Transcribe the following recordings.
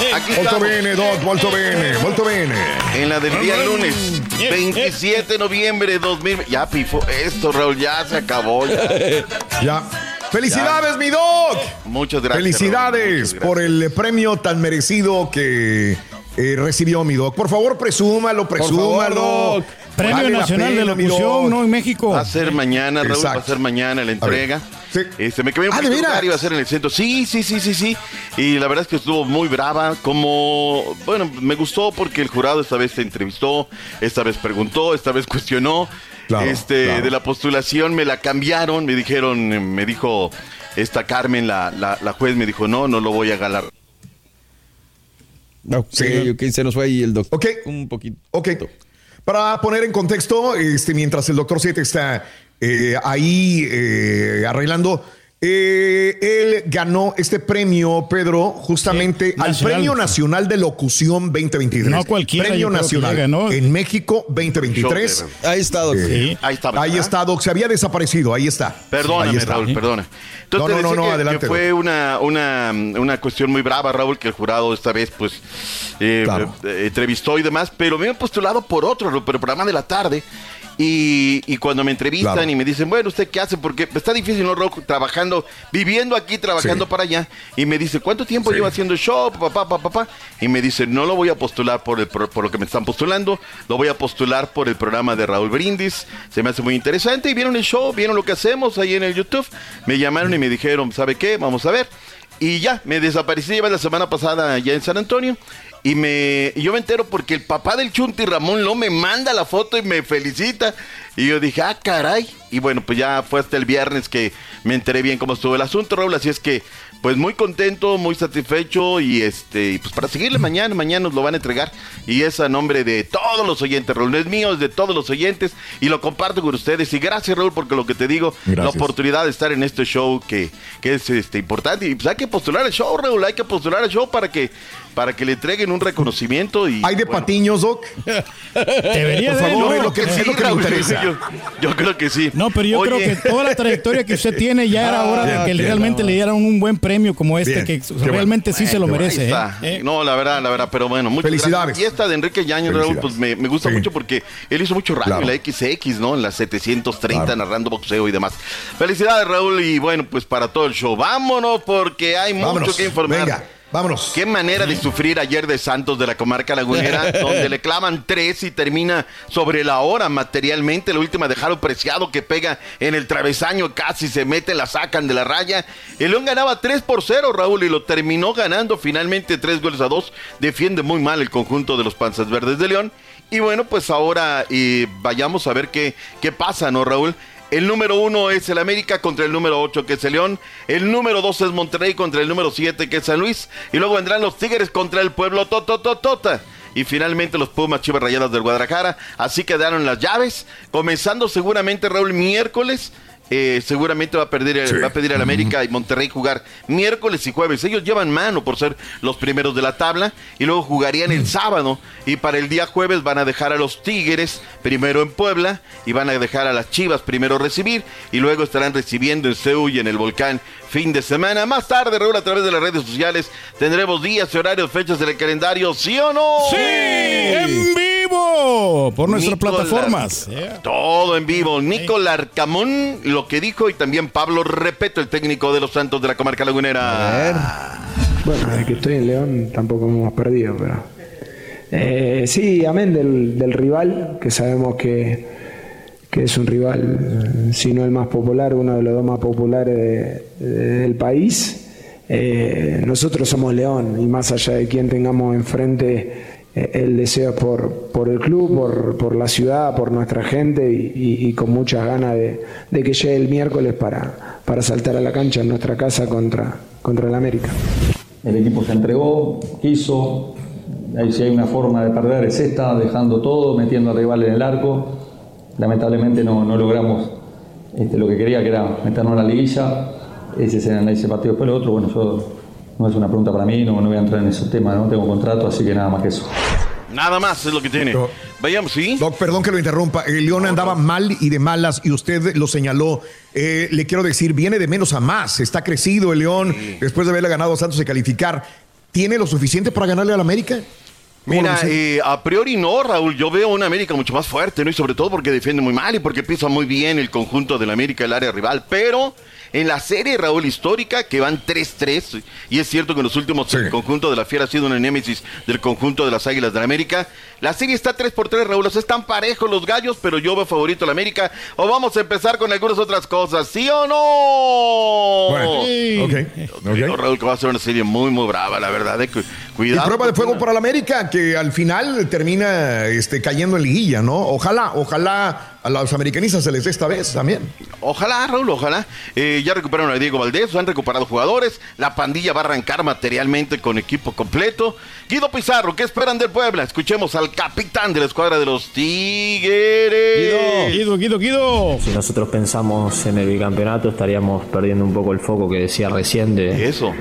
Aquí Molto estamos. bene, Doc, molto bene, molto bene. En la del día lunes, 27 de noviembre de 2000. Ya pifó esto, Raúl, ya se acabó. Ya. Ya. ¡Felicidades, mi Doc! Muchas gracias. Felicidades Raúl, muchas por el premio tan merecido que eh, recibió mi Doc. Por favor, presúmalo, presúmalo. Doc. Premio Vale Nacional de pena, Locución, Doc. ¿no? En México. Va a ser mañana, Raúl, va a ser mañana la entrega. Sí. Este, me quedé un Ah, ¿de poquito lugar, iba a ser en el centro. Sí, sí, sí, sí, sí. Y la verdad es que estuvo muy brava. Como, bueno, me gustó porque el jurado esta vez se entrevistó, esta vez preguntó, esta vez cuestionó. Claro, este, claro. de la postulación me la cambiaron, me dijeron, me dijo esta Carmen, la, la, la juez, me dijo, no, no lo voy a galar. Ok, Sí. ok, se nos fue ahí el doctor. Ok. Un poquito. Ok. Para poner en contexto, este, mientras el doctor Siete está eh, ahí eh, arreglando, eh, él ganó este premio, Pedro, justamente Sí, al nacional. Premio Nacional de Locución 2023. No cualquiera, Premio Nacional ganó. en México 2023. Show, Ahí está, doctor. Eh, Ahí está. Ahí está, Doc. Se había desaparecido. Ahí está. Ahí Perdóname, está. Raúl, perdona. Entonces, No, no, no, que- adelante, que fue una, una, una cuestión muy brava, Raúl, que el jurado esta vez, pues, eh, Claro. eh, entrevistó y demás, pero me han postulado por otro, por el programa de la tarde. Y, y cuando me entrevistan Claro. y me dicen, bueno, ¿usted qué hace? Porque está difícil, ¿no, Raúl? Trabajando, viviendo aquí, trabajando Sí. para allá. Y me dice, ¿cuánto tiempo Sí. lleva haciendo show? Papá, papá, papá. Y me dice, no lo voy a postular por, el, pro- por lo que me están postulando, lo voy a postular por el programa de Raúl Brindis. Se me hace muy interesante. Y vieron el show, vieron lo que hacemos ahí en el YouTube. Me llamaron y me dijeron, ¿sabe qué? Vamos a ver. Y ya, me desaparecí, lleva la semana pasada allá en San Antonio. Y me y yo me entero porque el papá del Chunti Ramón no me manda la foto y me felicita. Y yo dije, ah, caray. Y bueno, pues ya fue hasta el viernes que me enteré bien cómo estuvo el asunto, Raúl. Así es que, pues muy contento, muy satisfecho. Y este, y pues para seguirle mañana, mañana nos lo van a entregar. Y es a nombre de todos los oyentes, Raúl. No es mío, es de todos los oyentes. Y lo comparto con ustedes. Y gracias, Raúl, porque lo que te digo, la oportunidad de estar en este show que, que es este, importante. Y pues hay que postular el show, Raúl. Hay que postular el show para que, para que le entreguen un reconocimiento. Y, ¿Hay de bueno, patiños, Doc? Debería Por de, favor, ¿no? es lo que, es lo que me Raúl, interesa. Yo, yo creo que sí. No, pero yo Oye, creo que toda la trayectoria que usted tiene ya era hora bien, de que realmente le dieran un buen premio como este, Bien, que bueno. realmente sí se lo merece. ¿eh? ¿Eh? No, la verdad, la verdad, pero bueno, muchas Felicidades. gracias. Y esta de Enrique Yañez, Raúl, pues me, me gusta Sí. mucho porque él hizo mucho radio Claro. en la XX, ¿no? En la 730, Claro. narrando boxeo y demás. Felicidades, Raúl, y bueno, pues para todo el show. Vámonos porque hay mucho que informar. Venga, vámonos. Qué manera de sufrir ayer de Santos de la comarca lagunera, donde le clavan tres y termina sobre la hora materialmente. La última de Jaro Preciado que pega en el travesaño, casi se mete, la sacan de la raya. El León ganaba 3 por 0, Raúl, y lo terminó ganando finalmente 3 goles a 2. Defiende muy mal el conjunto de los Panzas Verdes de León. Y bueno, pues ahora eh, vayamos a ver qué, qué pasa, ¿no, Raúl? El número uno es el América contra el número 8 que es el León. El número dos es Monterrey contra el número 7 que es San Luis. Y luego vendrán los Tigres contra el pueblo Totototota. Y finalmente los Pumas Chivas Rayadas del Guadalajara. Así quedaron las llaves. Comenzando seguramente Raúl miércoles. Eh, seguramente va a perder, el- Sí. va a pedir al América y Monterrey jugar miércoles y jueves. Ellos llevan mano por ser los primeros de la tabla y luego jugarían el sábado. Y para el día jueves van a dejar a los Tigres primero en Puebla y van a dejar a las Chivas primero recibir y luego estarán recibiendo en Seúl y en el Volcán fin de semana. Más tarde, Raúl, a través de las redes sociales tendremos días y horarios, fechas del calendario, ¿sí o no? ¡Sí! Por nuestras Nicolás. plataformas. Yeah. Todo en vivo. Nicolás Arcamón, lo que dijo, y también Pablo Repeto, el técnico de los Santos de la comarca lagunera. Bueno, desde que estoy en León tampoco hemos perdido, pero. Eh, sí, amén del, del rival, que sabemos que, que es un rival, si no el más popular, uno de los dos más populares de- de- del país. Eh, nosotros somos León y más allá de quien tengamos enfrente, el deseo es por, por el club, por, por la ciudad, por nuestra gente y, con muchas ganas de, que llegue el miércoles para, para saltar a la cancha en nuestra casa contra, contra el América. El equipo se entregó, quiso. Ahí si hay una forma de perder es esta, dejando todo, metiendo al rival en el arco. Lamentablemente no, no logramos este, lo que quería, que era meternos en la liguilla. Ese ese partido después lo otro. Bueno, yo no es una pregunta para mí, no, no voy a entrar en esos temas, no tengo contrato, así que nada más que eso. Nada más es lo que tiene. Vayamos, ¿sí? Doc, perdón que lo interrumpa. El León andaba mal y de malas y usted lo señaló. Eh, le quiero decir, viene de menos a más. Está crecido el León después de haberle ganado a Santos y calificar. ¿Tiene lo suficiente para ganarle al América? ¿Cómo lo Mira, eh, a priori no, Raúl. Yo veo una América mucho más fuerte, ¿no? Y sobre todo porque defiende muy mal y porque pisa muy bien el conjunto del América, el área rival. Pero en la serie, Raúl, histórica, que van 3-3, y es cierto que en los últimos Sí. el conjunto de la Fiera ha sido una némesis del conjunto de las Águilas del América. La serie está 3 por 3, Raúl. O sea, están parejos los gallos, pero yo veo favorito al América. O vamos a empezar con algunas otras cosas, ¿sí o no? Bueno, Sí. Raúl, que va a ser una serie muy, muy brava, la verdad. De cu- Y cuidado. prueba de fuego para el América, que al final termina este, cayendo en liguilla, ¿no? Ojalá, ojalá a los americanistas se les dé esta vez también. Ojalá, Raúl, ojalá. Eh, ya recuperaron a Diego Valdés, han recuperado jugadores. La pandilla va a arrancar materialmente con equipo completo. Guido Pizarro, ¿qué esperan del Puebla? Escuchemos al capitán de la escuadra de los Tigres. Guido, Guido, Guido. Si nosotros pensamos en el bicampeonato estaríamos perdiendo un poco el foco que decía recién de, Eso.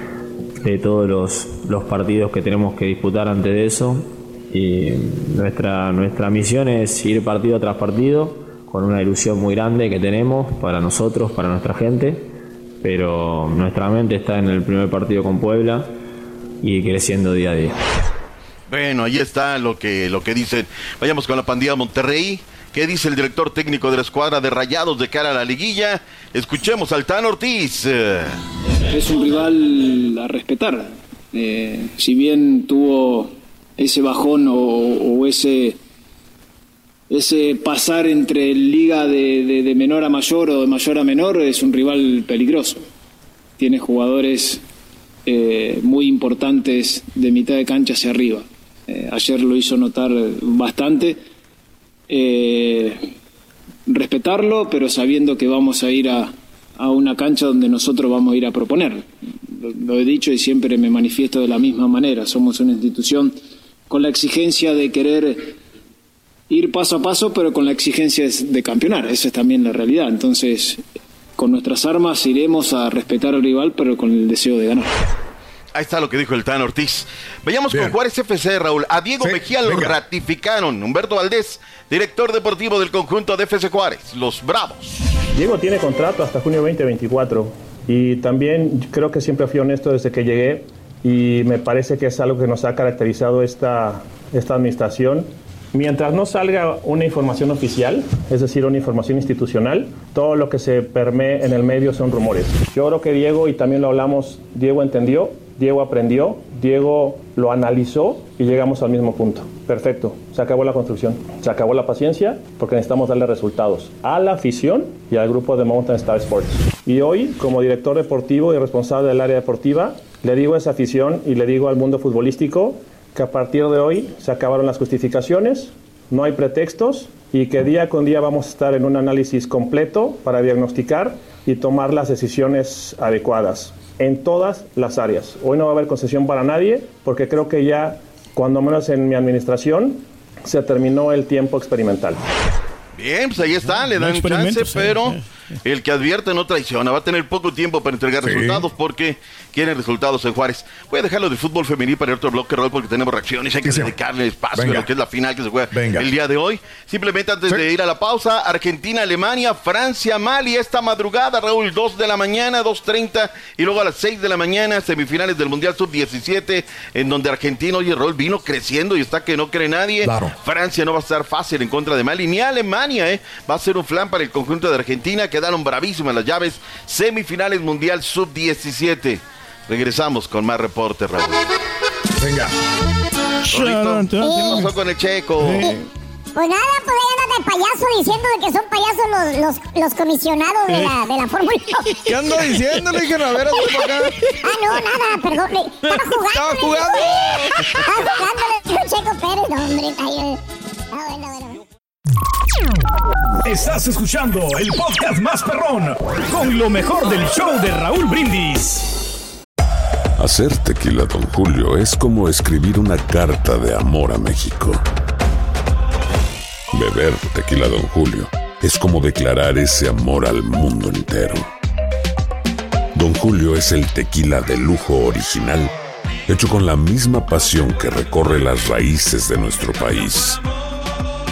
de todos los, los partidos que tenemos que disputar antes de eso. Y nuestra, nuestra misión es ir partido tras partido con una ilusión muy grande que tenemos para nosotros, para nuestra gente. Pero nuestra mente está en el primer partido con Puebla y creciendo día a día. Bueno, ahí está lo que, lo que dicen. Vayamos con la pandilla Monterrey. ¿Qué dice el director técnico de la escuadra de Rayados de cara a la liguilla? Escuchemos al Tan Ortiz. Es un rival a respetar. Eh, si bien tuvo ese bajón o, o ese, ese pasar entre liga de, de- de menor a mayor o de mayor a menor, es un rival peligroso. Tiene jugadores eh, muy importantes de mitad de cancha hacia arriba. Eh, ayer lo hizo notar bastante. Eh, respetarlo, pero sabiendo que vamos a ir a, a una cancha donde nosotros vamos a ir a proponer. Lo, lo he dicho y siempre me manifiesto de la misma manera. Somos una institución con la exigencia de querer ir paso a paso, pero con la exigencia de campeonar. Esa es también la realidad. Entonces, con nuestras armas iremos a respetar al rival, pero con el deseo de ganar. Ahí está lo que dijo el Tan Ortiz. Vayamos Bien. con Juárez FC, Raúl. A Diego Sí, Mejía lo venga. ratificaron. Humberto Valdés, director deportivo del conjunto de FC Juárez, los Bravos. Diego tiene contrato hasta junio 2024 y también creo que siempre fui honesto desde que llegué y me parece que es algo que nos ha caracterizado esta, esta administración. Mientras no salga una información oficial, es decir, una información institucional, todo lo que se permee en el medio son rumores. Yo creo que Diego, y también lo hablamos, Diego entendió, Diego aprendió, Diego lo analizó y llegamos al mismo punto. Perfecto, se acabó la construcción, se acabó la paciencia porque necesitamos darle resultados a la afición y al grupo de Mountain Star Sports. Y hoy, como director deportivo y responsable del área deportiva, le digo a esa afición y le digo al mundo futbolístico que a partir de hoy se acabaron las justificaciones, no hay pretextos y que día con día vamos a estar en un análisis completo para diagnosticar y tomar las decisiones adecuadas en todas las áreas. Hoy no va a haber concesión para nadie porque creo que ya, cuando menos en mi administración, se terminó el tiempo experimental. Bien, pues ahí está, le No dan chance, experimentos, pero el que advierte no traiciona. Va a tener poco tiempo para entregar Sí. resultados porque quieren resultados en Juárez. Voy a dejarlo de fútbol femenil para otro bloque, Raúl, porque tenemos reacciones. Hay que Sí, dedicarle espacio Venga. a lo que es la final que se juega Venga. el día de hoy. Simplemente antes Sí. de ir a la pausa, Argentina, Alemania, Francia, Mali, esta madrugada, Raúl, 2 de la mañana, 2.30, y luego a las 6 de la mañana, semifinales del Mundial Sub-17, en donde Argentina, oye, Raúl, vino creciendo y está que no cree nadie. Claro. Francia no va a estar fácil en contra de Mali, ni Alemania, ¿eh? Va a ser un flan para el conjunto de Argentina. Quedaron bravísimas las llaves. Semifinales Mundial Sub-17. Regresamos con más reportes, Raúl. Venga. ¿Qué pasó con el checo? Pues nada, pues ahí anda de payaso diciendo de que son payasos los, los, los comisionados de la, de la Fórmula 1. ¿Qué ando diciendo? Le dije, a ver, acá. Ah, no, nada, perdón. Estaba jugando. Estaba jugando. Estaba jugando, Checo Pérez. No, hombre, está. Ah, bueno, bueno. Estás escuchando el podcast más perrón con lo mejor del show de Raúl Brindis. Hacer tequila, Don Julio, es como escribir una carta de amor a México. Beber tequila, Don Julio, es como declarar ese amor al mundo entero. Don Julio es el tequila de lujo original, hecho con la misma pasión que recorre las raíces de nuestro país.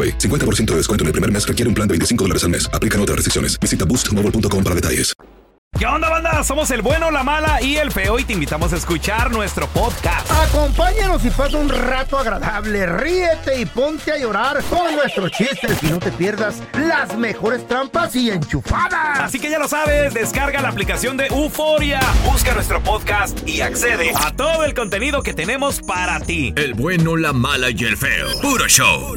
AroPay. 50% de descuento en el primer mes requiere un plan de 25 dólares al mes. Aplican otras restricciones. Visita boostmobile.com para detalles. ¿Qué onda, banda? Somos el bueno, la mala y el feo y te invitamos a escuchar nuestro podcast. Acompáñanos y pasa un rato agradable. Ríete y ponte a llorar con nuestros chistes y no te pierdas las mejores trampas y enchufadas. Así que ya lo sabes, descarga la aplicación de Euforia, busca nuestro podcast y accede a todo el contenido que tenemos para ti. El bueno, la mala y el feo. Puro show.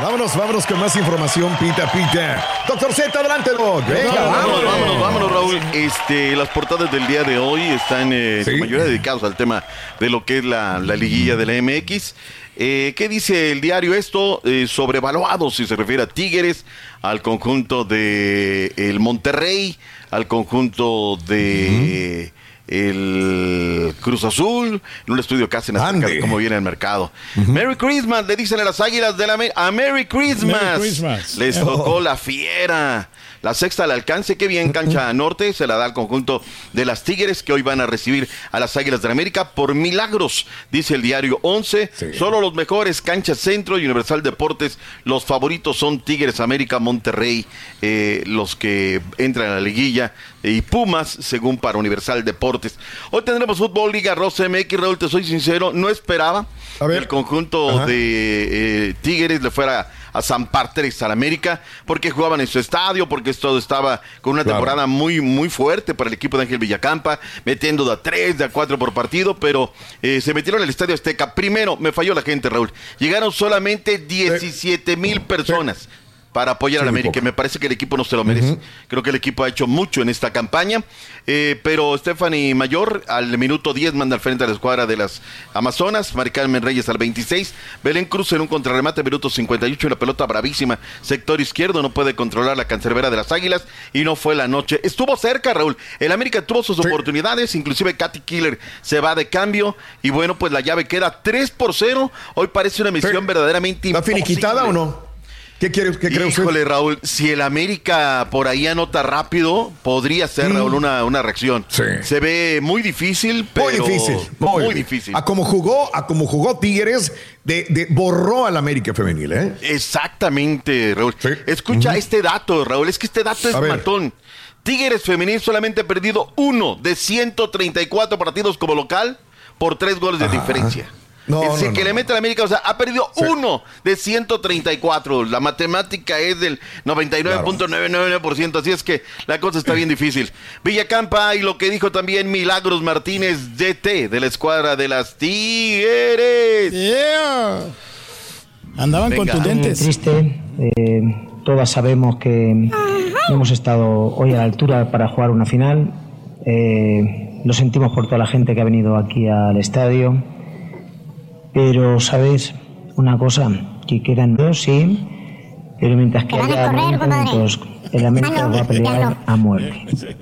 Vámonos, vámonos, con más información, pita, pita. Doctor Z, adelante, Doc. Venga, vámonos, vámonos. vámonos, vámonos, Raúl. Este, las portadas del día de hoy están eh, en su mayoría dedicadas al tema de lo que es la, la liguilla de la MX. Eh, ¿Qué dice el diario esto? Eh, sobrevaluado, si se refiere a Tigres, al conjunto de el Monterrey, al conjunto de el Cruz Azul, en un estudio que hacen acerca de cómo viene el mercado. Merry Christmas, le dicen a las águilas de la a Merry Christmas. Merry Christmas. Les tocó la fiera. La sexta al alcance, qué bien cancha norte, se la da al conjunto de las Tigres que hoy van a recibir a las Águilas de la América por milagros, dice el diario 11. Solo los mejores, cancha centro y Universal Deportes, los favoritos son Tigres, América, Monterrey, eh, los que entran a la liguilla y Pumas, según para Universal Deportes. Hoy tendremos Fútbol Liga Rosa MX, Raúl, te soy sincero, no esperaba que el conjunto Ajá. de eh, Tigres le fuera a San Partres al América, porque jugaban en su estadio, porque esto estaba con una Claro. temporada muy, muy fuerte para el equipo de Ángel Villacampa, metiendo de a tres, de a cuatro por partido, pero eh, se metieron al Estadio Azteca. Primero, me falló la gente, Raúl. Llegaron solamente 17 mil personas. Para apoyar Sí, al América. poco. Me parece que el equipo no se lo merece. Creo que el equipo ha hecho mucho en esta campaña. Eh, pero Stephanie Mayor al minuto 10 manda al frente a la escuadra de las Amazonas. Mari Carmen Reyes al 26. Belén Cruz en un contrarremate, minuto 58. Y la pelota bravísima. Sector izquierdo no puede controlar la cancerbera de las Águilas. Y no fue la noche. Estuvo cerca, Raúl. El América tuvo sus oportunidades. Inclusive Katy Killer se va de cambio. Y bueno, pues la llave queda 3 por 0. Hoy parece una misión verdaderamente ¿Está imposible. finiquitada o no? ¿Qué quiere, qué cree usted? Híjole, Raúl, si el América por ahí anota rápido, podría ser, Raúl, una, una reacción. Se ve muy difícil, pero... Muy difícil, muy, muy difícil. A como jugó, a como jugó Tigres, de, de- borró al América femenil, ¿eh? Exactamente, Raúl. Escucha este dato, Raúl, es que este dato es A ver. matón. Tigres femenil solamente ha perdido uno de 134 partidos como local por tres goles de diferencia. No, es el no, que le mete a la América, o sea, ha perdido uno de 134. La matemática es del 99.99%, así es que la cosa está bien difícil. Villacampa y lo que dijo también Milagros Martínez, DT de la escuadra de las Tigres. Andaban Venga. contundentes. triste. eh, todas sabemos que no hemos estado hoy a la altura para jugar una final. Eh, lo sentimos por toda la gente que ha venido aquí al estadio. Pero, ¿sabes? Una cosa, que quedan dos, sí. Pero mientras que haya correr, 90 compadre. minutos, el América Ah, no, a pelear no. a muerte.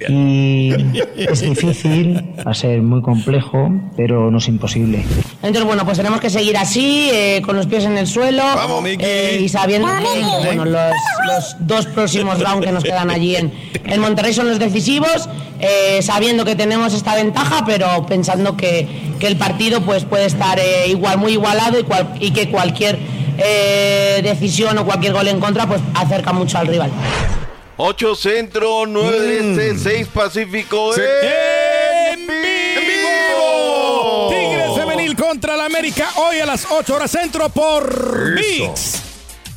Y es difícil, va a ser muy complejo, pero no es imposible. Entonces, bueno, pues tenemos que seguir así, eh, con los pies en el suelo. eh, y sabiendo que, que, bueno, los, los dos próximos rounds que nos quedan allí en, en Monterrey son los decisivos, eh, sabiendo que tenemos esta ventaja, pero pensando que, que el partido pues, puede estar eh, igual, muy igualado y, cual- y que cualquier eh, decisión o cualquier gol en contra pues acerca mucho al rival. 8 centro, 9 de este, 6 pacífico. ¡En vivo! Tigres Femenil contra la América hoy a las 8 horas centro por VIX.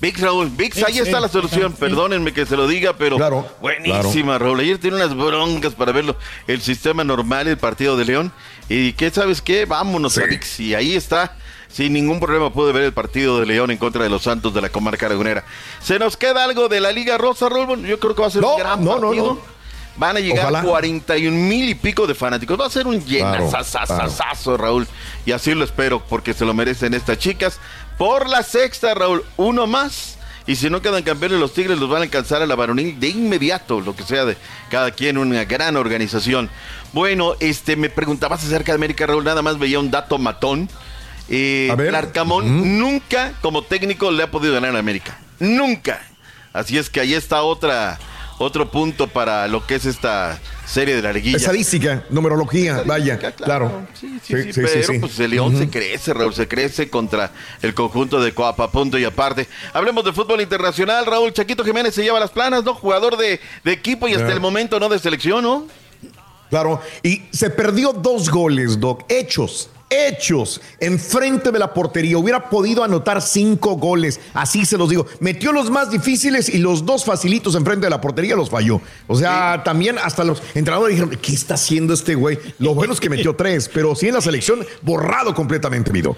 Vix Raúl, Vix, ahí está la solución. sí. Perdónenme que se lo diga, pero Claro, buenísima, Raúl. Ayer tiene unas broncas para verlo. El sistema normal, el partido de León. ¿Y qué sabes qué? Vámonos a Vix. Y ahí está. Sin ningún problema puede ver el partido de León en contra de los Santos de la comarca lagunera. ¿Se nos queda algo de la Liga Rosa? Bueno, Yo creo que va a ser un gran no, partido. no. Van a llegar Ojalá. 41 mil y pico de fanáticos. Va a ser un Claro, llenazazazazazo, Raúl. Y así lo espero, porque se lo merecen estas chicas. Por la sexta, Raúl, uno más. Y si no quedan campeones, los Tigres los van a alcanzar a la varonil de inmediato, lo que sea de cada quien, una gran organización. Bueno, este, me preguntabas acerca de América, Raúl, nada más veía un dato matón. Eh. Larcamón nunca como técnico le ha podido ganar a América. Nunca. Así es que ahí está otra, otro punto para lo que es esta serie de la liguilla. Estadística, numerología, vaya, claro. Sí, sí, pero pues el León se crece, Raúl, se crece contra el conjunto de Coapa, punto y aparte. Hablemos de fútbol internacional, Raúl Chaquito Jiménez se lleva las planas, ¿no? Jugador de, de equipo y hasta el momento no de selección, ¿no? Claro, y se perdió dos goles, Doc, hechos, hechos, enfrente de la portería. Hubiera podido anotar cinco goles, así se los digo. Metió los más difíciles y los dos facilitos enfrente de la portería los falló. O sea, también hasta los entrenadores dijeron, ¿qué está haciendo este güey? Lo bueno es que metió tres, pero sí en la selección borrado completamente, mi Doc.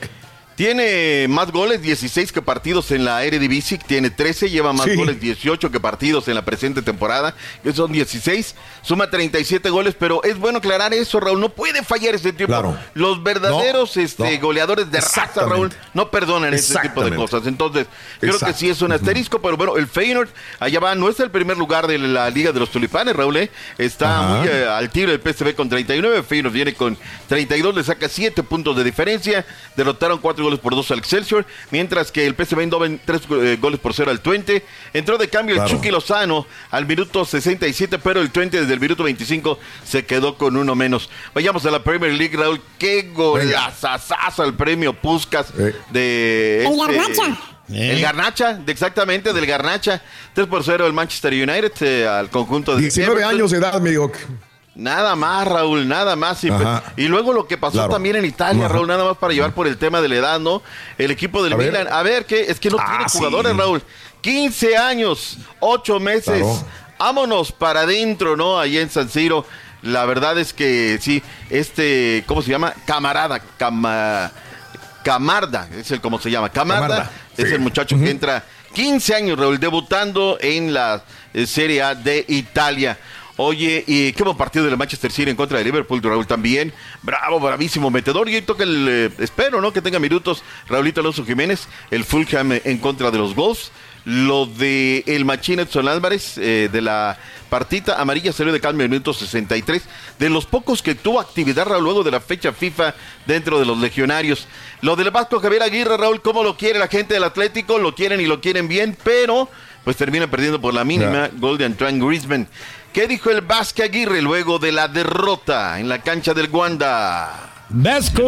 Tiene más goles, 16 que partidos en la Eredivisie, tiene 13, lleva más Sí. goles, 18 que partidos en la presente temporada, que son 16, suma 37 goles, pero es bueno aclarar eso, Raúl, no puede fallar ese tipo. Claro. Los verdaderos No, este, no. goleadores de raza. Raúl, no perdonan ese tipo de cosas. Entonces, creo que sí es un asterisco, pero bueno, el Feyenoord allá va, no es el primer lugar de la Liga de los Tulipanes, Raúl, ¿eh? está Ajá. muy eh, al tiro el PSV con 39, Feyenoord viene con 32, le saca 7 puntos de diferencia, derrotaron 4 goles por 2 al Excelsior, mientras que el PSV Eindhoven 3 goles por 0 al Twente, entró de cambio el Claro. Chucky Lozano al minuto 67, pero el Twente desde el minuto 25 se quedó con uno menos. Vayamos a la Premier League, Raúl, qué golazazazo al premio Puskas de... El este- Garnacha. El Garnacha, de- exactamente, del Garnacha. 3 por 0 el Manchester United eh, al conjunto de 19 Everton. años de edad, mi. Nada más, Raúl, nada más. Y, y luego lo que pasó Claro. también en Italia, Ajá. Raúl, nada más para llevar por el tema de la edad, ¿no? El equipo del A ver. Milan. A ver, ¿qué? Es que no Ah, tiene sí. jugadores, Raúl. 15 años, 8 meses. Claro. Vámonos para adentro, ¿no? Ahí en San Siro. La verdad es que sí, este, ¿cómo se llama? Camarada, cama, Camarda, es el cómo se llama. Camarda, Camarda, es sí. el muchacho que entra 15 años, Raúl, debutando en la eh, Serie A de Italia. Oye, y qué buen partido del Manchester City en contra de Liverpool, Raúl también. Bravo, bravísimo metedor. Y toca el, eh, espero, ¿no? Que tenga minutos Raulito Alonso Jiménez, el Fulham en contra de los Wolves. Lo de el Machín Edson Álvarez eh, de la partita amarilla salió de cambio en minuto 63. De los pocos que tuvo actividad Raúl luego de la fecha FIFA dentro de los legionarios. Lo del Vasco Javier Aguirre, Raúl, ¿cómo lo quiere la gente del Atlético? Lo quieren y lo quieren bien, pero pues termina perdiendo por la mínima gol de Antoine Griezmann. ¿Qué dijo el Vasco Aguirre luego de la derrota en la cancha del Wanda? Vasco.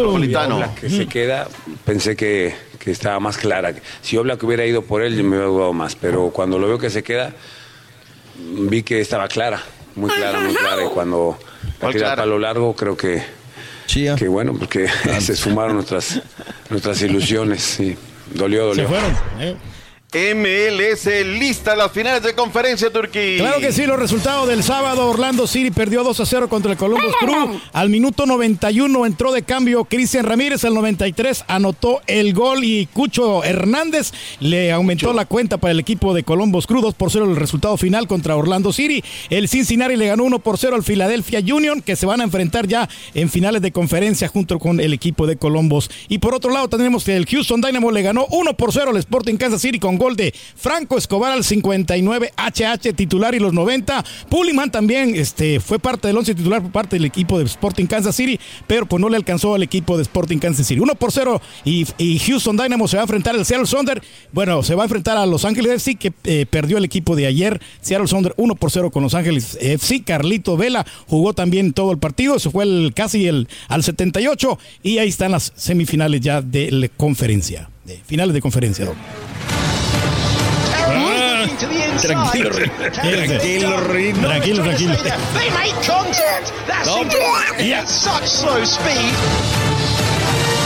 Que se queda, pensé que, que estaba más clara. Si Oblak hubiera ido por él, yo me hubiera dudado más. Pero cuando lo veo que se queda, vi que estaba clara, muy clara, muy clara. Y cuando la ¿Cuál tira clara? palo largo, creo que Que bueno, porque se esfumaron nuestras, nuestras ilusiones. y dolió, dolió. Se fueron. ¿eh? MLS lista las finales de conferencia Turquía. Claro que sí, los resultados del sábado, Orlando City perdió 2 a 0 contra el Columbus Crew. Al minuto 91 entró de cambio Cristian Ramírez, al 93 anotó el gol y Cucho Hernández le aumentó la cuenta para el equipo de Columbus Crew, 2 por 0 el resultado final contra Orlando City. El Cincinnati le ganó 1 por 0 al Philadelphia Union, que se van a enfrentar ya en finales de conferencia junto con el equipo de Columbus. Y por otro lado tenemos que el Houston Dynamo le ganó 1 por 0 al Sporting Kansas City con gol de Franco Escobar al 59, HH titular y los 90. Puliman también este, fue parte del 11 titular por parte del equipo de Sporting Kansas City, pero pues no le alcanzó al equipo de Sporting Kansas City. 1 por 0 y, Houston Dynamo se va a enfrentar al Seattle Sonder. Bueno, se va a enfrentar a Los Ángeles FC que eh, perdió el equipo de ayer. Seattle Sonder 1 por 0 con Los Ángeles FC. Carlito Vela jugó también todo el partido. Se fue el, casi el, al 78 y ahí están las semifinales ya de la conferencia. De finales de conferencia. Tranquilo. Tranquilo, Rin. Tranquilo, tranquilo. They make contact. That's No, incredible. yeah. Such slow speed.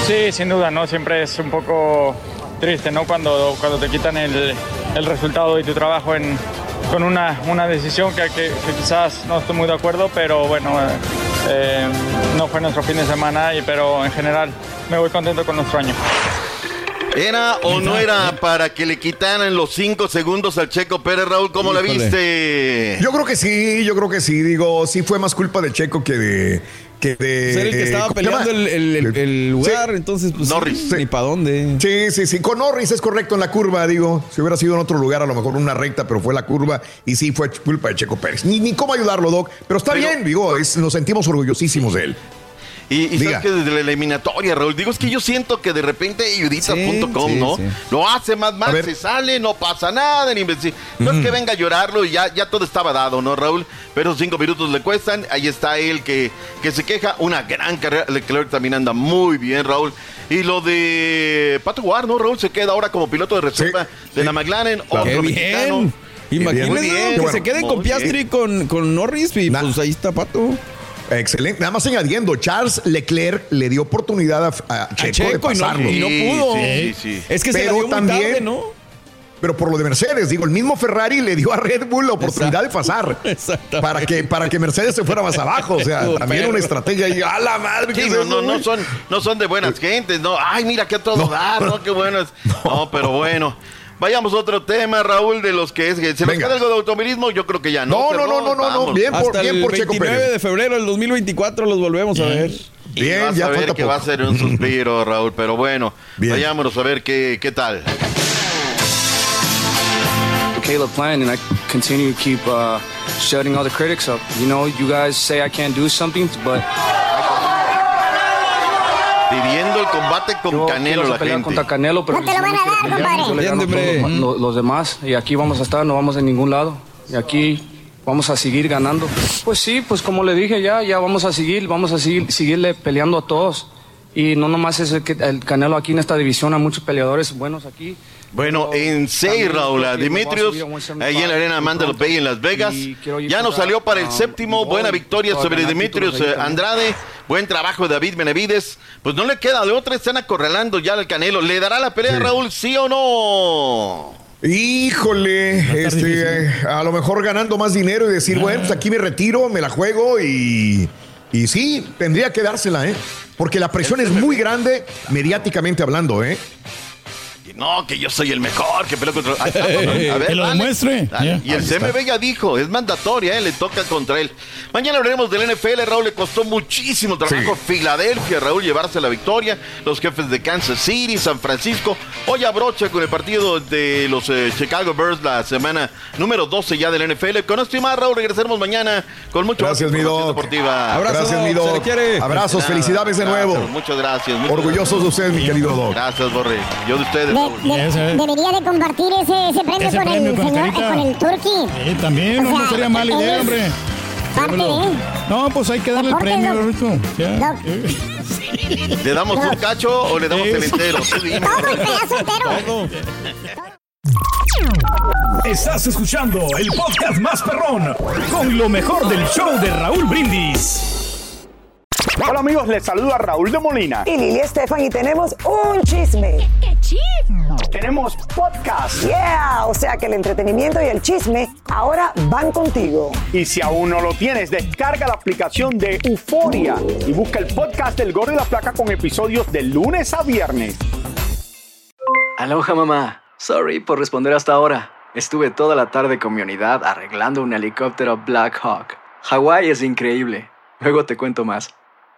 Sí, sin duda, ¿no? Siempre es un poco triste, ¿no? Cuando, cuando te quitan el, el resultado y tu trabajo en, con una, una decisión que, que- que quizás no estoy muy de acuerdo, pero bueno, eh, no fue nuestro fin de semana, y, pero en general me voy contento con nuestro año. ¿Era o no era para que le quitaran los cinco segundos al Checo Pérez, Raúl? ¿Cómo la viste? Yo creo que sí, yo creo que sí. Digo, sí fue más culpa de Checo que de. Que de Ser el que estaba ¿cómo se peleando el, el- el- el lugar, entonces, pues. Norris. Ni para dónde. Sí, sí, sí. Con Norris es correcto en la curva, digo. Si hubiera sido en otro lugar, a lo mejor una recta, pero fue la curva y sí fue culpa de Checo Pérez. Ni, ni cómo ayudarlo, Doc. Pero está bien, digo, es- nos sentimos orgullosísimos de él. Y, y sabes que desde la eliminatoria, Raúl, digo, es que yo siento que de repente ayuditas.com, Sí, ¿no? sí. Lo hace más mal, se sale, no pasa nada, ni No es que venga a llorarlo y ya, ya todo estaba dado, ¿no, Raúl? Pero cinco minutos le cuestan, ahí está él que, que se queja, una gran carrera, Leclerc también anda muy bien, Raúl. Y lo de Pato Guard, ¿no, Raúl? Se queda ahora como piloto de reserva de la McLaren, otro Qué mexicano. Imagínense que se queden con Piastri bien. con, con Norris y pues ahí está Pato. Excelente. Nada más añadiendo, Charles Leclerc le dio oportunidad a, a Checo, Checo de y no- pasarlo. y no pudo. Sí, sí. Es que se la dio muy tarde, ¿no? Pero por lo de Mercedes, digo, el mismo Ferrari le dio a Red Bull la oportunidad de pasar. Para que, para que Mercedes se fuera más abajo. O sea, también una estrategia ahí. ¡A la madre! ¿qué Sí, no, no, no son, no son de buenas gentes, no. Ay, mira que a todo dar, ¿no? Qué buenas. No, pero bueno. Vayamos a otro tema, Raúl, de los que es. que ¿Se nos queda algo de automovilismo? Yo creo que ya no. No, no, no, no, no, no. Bien por- Hasta bien el por Checo 29 Pérez. de febrero del 2024 los volvemos a ver. Y vas a ver que va a ser un suspiro, Raúl. Pero bueno, vayámonos a ver qué, qué tal. Caleb Plant, and I continue to keep uh, shutting all the critics up. You know, you guys say I can't do something, but Pidiendo el combate con Canelo quiero la gente. contra Canelo, pero No te lo van a dar, compadre. yo a los, los- demás y aquí vamos a estar, no vamos a ningún lado. Y aquí vamos a seguir ganando. Pues sí, pues como le dije ya, ya vamos a seguir, vamos a seguir, seguirle peleando a todos. Y no nomás es el, que, el Canelo aquí en esta división, hay muchos peleadores buenos aquí. Bueno, en seis, Raúl, Dimitrios, ahí en la arena Mandela Bay en Las Vegas. Ya nos salió para el séptimo, buena victoria sobre Dimitrios eh. Andrade. Buen trabajo de David Benavides. Pues no le queda de otra, están acorralando ya al Canelo. ¿Le dará la pelea, Raúl, sí o no? Híjole, este, eh, a lo mejor ganando más dinero y decir, bueno, pues aquí me retiro, me la juego y, y sí, tendría que dársela, ¿eh? Porque la presión es muy grande, mediáticamente hablando, ¿eh? No, que yo soy el mejor, que peleo contra. Ahí está, a ver, Que lo dale. demuestre. Dale. Y el. CMB ya dijo, es mandatoria, ¿eh? le toca contra él. Mañana hablaremos del NFL. Raúl le costó muchísimo trabajo Filadelfia, Raúl, llevarse la victoria. Los jefes de Kansas City, San Francisco. Hoy abrocha con el partido de los eh, Chicago Bears, la semana número 12 ya del NFL. Con esto y más, Raúl, regresaremos mañana con mucho Gracias, mi deportiva. Gracias, mi Doc. Abrazos, Nada, felicidades de gracias, nuevo. Muchas gracias. muchas Orgullosos de usted, mi querido Doc. Gracias, Borre. Yo de ustedes. De- Raúl. de- debería de compartir ese, ese premio Ese con premio el con señor, con el turkey. Sí, también, no, O sea, no sería mala idea, hombre. Parte de. No, pues hay que darle el premio. ¿Le damos un cacho o le damos el entero? Todo el pedazo entero. Estás escuchando el podcast más perrón con lo mejor del show de Raúl Brindis. Hola amigos, les saludo a Raúl de Molina. Y Lili Estefan y tenemos un chisme. ¿Qué chisme? Tenemos podcast. Yeah, o sea que el entretenimiento y el chisme ahora van contigo. Y si aún no lo tienes, descarga la aplicación de Euforia y busca el podcast del Gordo y la Placa con episodios de lunes a viernes. Aloha mamá. Sorry por responder hasta ahora. Estuve toda la tarde con mi unidad arreglando un helicóptero Black Hawk. Hawái es increíble. Luego te cuento más.